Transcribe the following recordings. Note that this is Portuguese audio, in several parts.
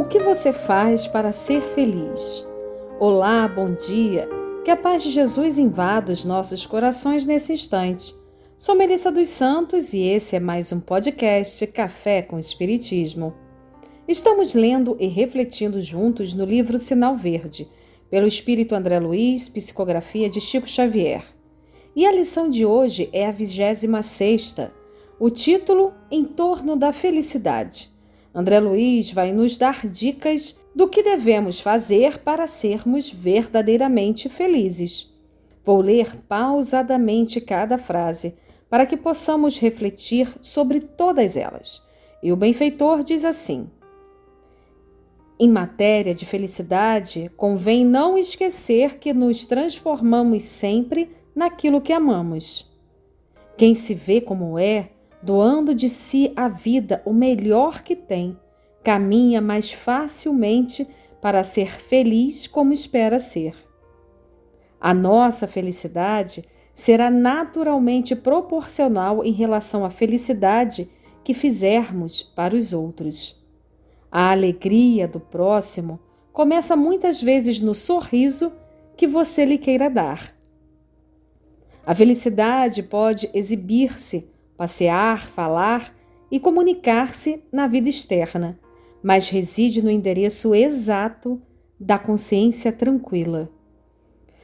O que você faz para ser feliz? Olá, bom dia. Que a paz de Jesus invada os nossos corações nesse instante. Sou Melissa dos Santos e esse é mais um podcast Café com Espiritismo. Estamos lendo e refletindo juntos no livro Sinal Verde, pelo Espírito André Luiz, psicografia de Chico Xavier. E a lição de hoje é a vigésima sexta, o título Em torno da felicidade. André Luiz vai nos dar dicas do que devemos fazer para sermos verdadeiramente felizes. Vou ler pausadamente cada frase para que possamos refletir sobre todas elas. E o benfeitor diz assim: Em matéria de felicidade, convém não esquecer que nos transformamos sempre naquilo que amamos. Quem se vê como é, doando de si a vida o melhor que tem, caminha mais facilmente para ser feliz como espera ser. A nossa felicidade será naturalmente proporcional em relação à felicidade que fizermos para os outros. A alegria do próximo começa muitas vezes no sorriso que você lhe queira dar. A felicidade pode exibir-se passear, falar e comunicar-se na vida externa, mas reside no endereço exato da consciência tranquila.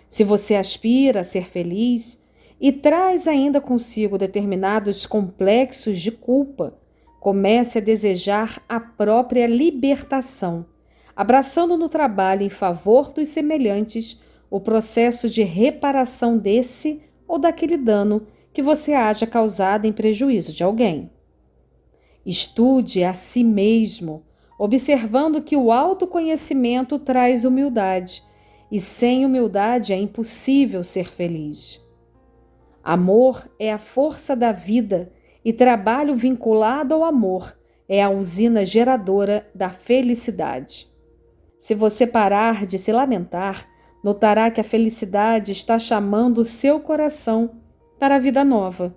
Se você aspira a ser feliz e traz ainda consigo determinados complexos de culpa, comece a desejar a própria libertação, abraçando no trabalho em favor dos semelhantes o processo de reparação desse ou daquele dano que você haja causado em prejuízo de alguém. Estude a si mesmo, observando que o autoconhecimento traz humildade, e sem humildade é impossível ser feliz. Amor é a força da vida e trabalho vinculado ao amor é a usina geradora da felicidade. Se você parar de se lamentar, notará que a felicidade está chamando seu coração para a vida nova.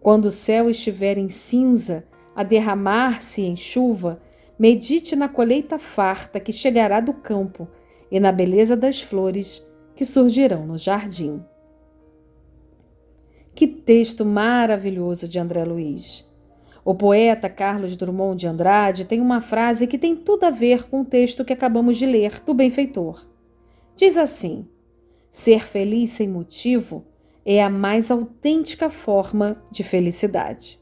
Quando o céu estiver em cinza, a derramar-se em chuva, medite na colheita farta que chegará do campo e na beleza das flores que surgirão no jardim. Que texto maravilhoso de André Luiz! O poeta Carlos Drummond de Andrade tem uma frase que tem tudo a ver com o texto que acabamos de ler do benfeitor. Diz assim: Ser feliz sem motivo é a mais autêntica forma de felicidade.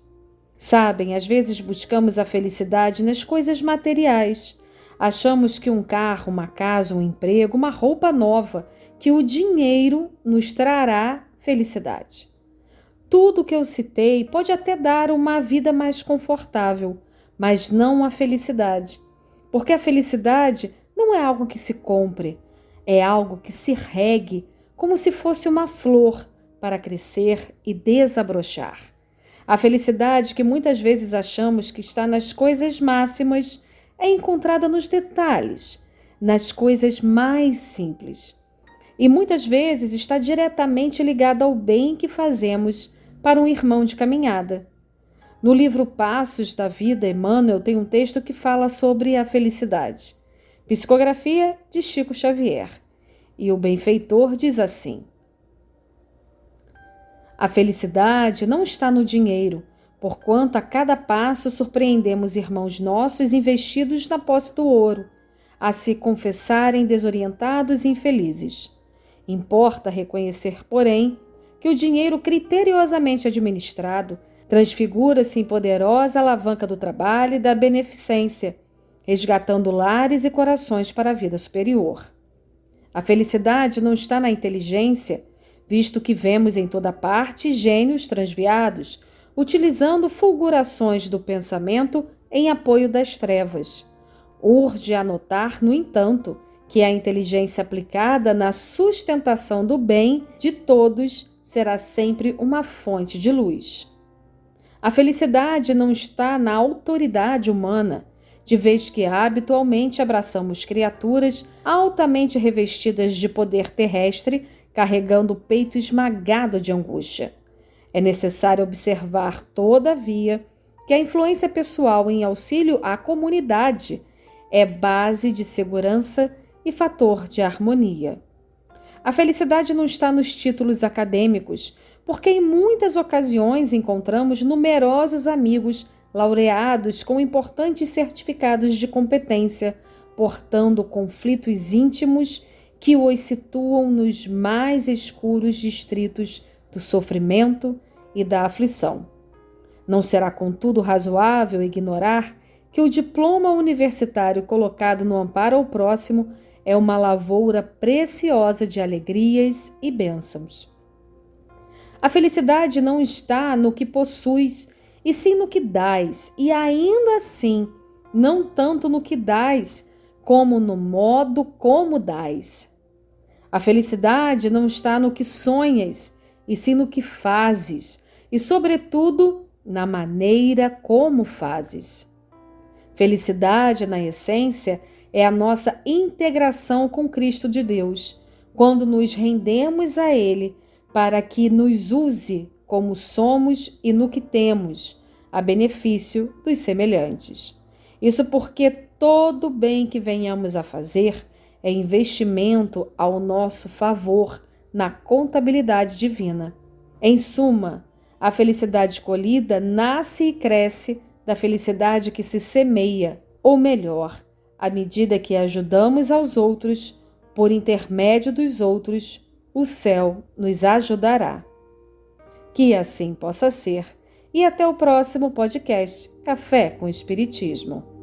Sabem, às vezes buscamos a felicidade nas coisas materiais. Achamos que um carro, uma casa, um emprego, uma roupa nova, que o dinheiro nos trará felicidade. Tudo que eu citei pode até dar uma vida mais confortável, mas não a felicidade. Porque a felicidade não é algo que se compre, é algo que se regue como se fosse uma flor para crescer e desabrochar. A felicidade que muitas vezes achamos que está nas coisas máximas é encontrada nos detalhes, nas coisas mais simples. E muitas vezes está diretamente ligada ao bem que fazemos para um irmão de caminhada. No livro Passos da Vida, Emmanuel tem um texto que fala sobre a felicidade. Psicografia de Chico Xavier. E o benfeitor diz assim: a felicidade não está no dinheiro, porquanto a cada passo surpreendemos irmãos nossos investidos na posse do ouro, a se confessarem desorientados e infelizes. Importa reconhecer, porém, que o dinheiro criteriosamente administrado transfigura-se em poderosa alavanca do trabalho e da beneficência, resgatando lares e corações para a vida superior. A felicidade não está na inteligência, visto que vemos em toda parte gênios transviados, utilizando fulgurações do pensamento em apoio das trevas. Urge anotar, no entanto, que a inteligência aplicada na sustentação do bem de todos será sempre uma fonte de luz. A felicidade não está na autoridade humana, de vez que habitualmente abraçamos criaturas altamente revestidas de poder terrestre carregando o peito esmagado de angústia. É necessário observar, todavia, que a influência pessoal em auxílio à comunidade é base de segurança e fator de harmonia. A felicidade não está nos títulos acadêmicos, porque em muitas ocasiões encontramos numerosos amigos laureados com importantes certificados de competência, portando conflitos íntimos que os situam nos mais escuros distritos do sofrimento e da aflição. Não será, contudo, razoável ignorar que o diploma universitário colocado no amparo ao próximo é uma lavoura preciosa de alegrias e bênçãos. A felicidade não está no que possuis, e sim no que dás, e ainda assim, não tanto no que dás, como no modo como dás. A felicidade não está no que sonhas, e sim no que fazes, e, sobretudo, na maneira como fazes. Felicidade, na essência, é a nossa integração com Cristo de Deus, quando nos rendemos a Ele para que nos use como somos e no que temos, a benefício dos semelhantes. Isso porque todo bem que venhamos a fazer é investimento ao nosso favor na contabilidade divina. Em suma, a felicidade colhida nasce e cresce da felicidade que se semeia, ou melhor, à medida que ajudamos aos outros, por intermédio dos outros, o céu nos ajudará. Que assim possa ser. E até o próximo podcast Café com Espiritismo.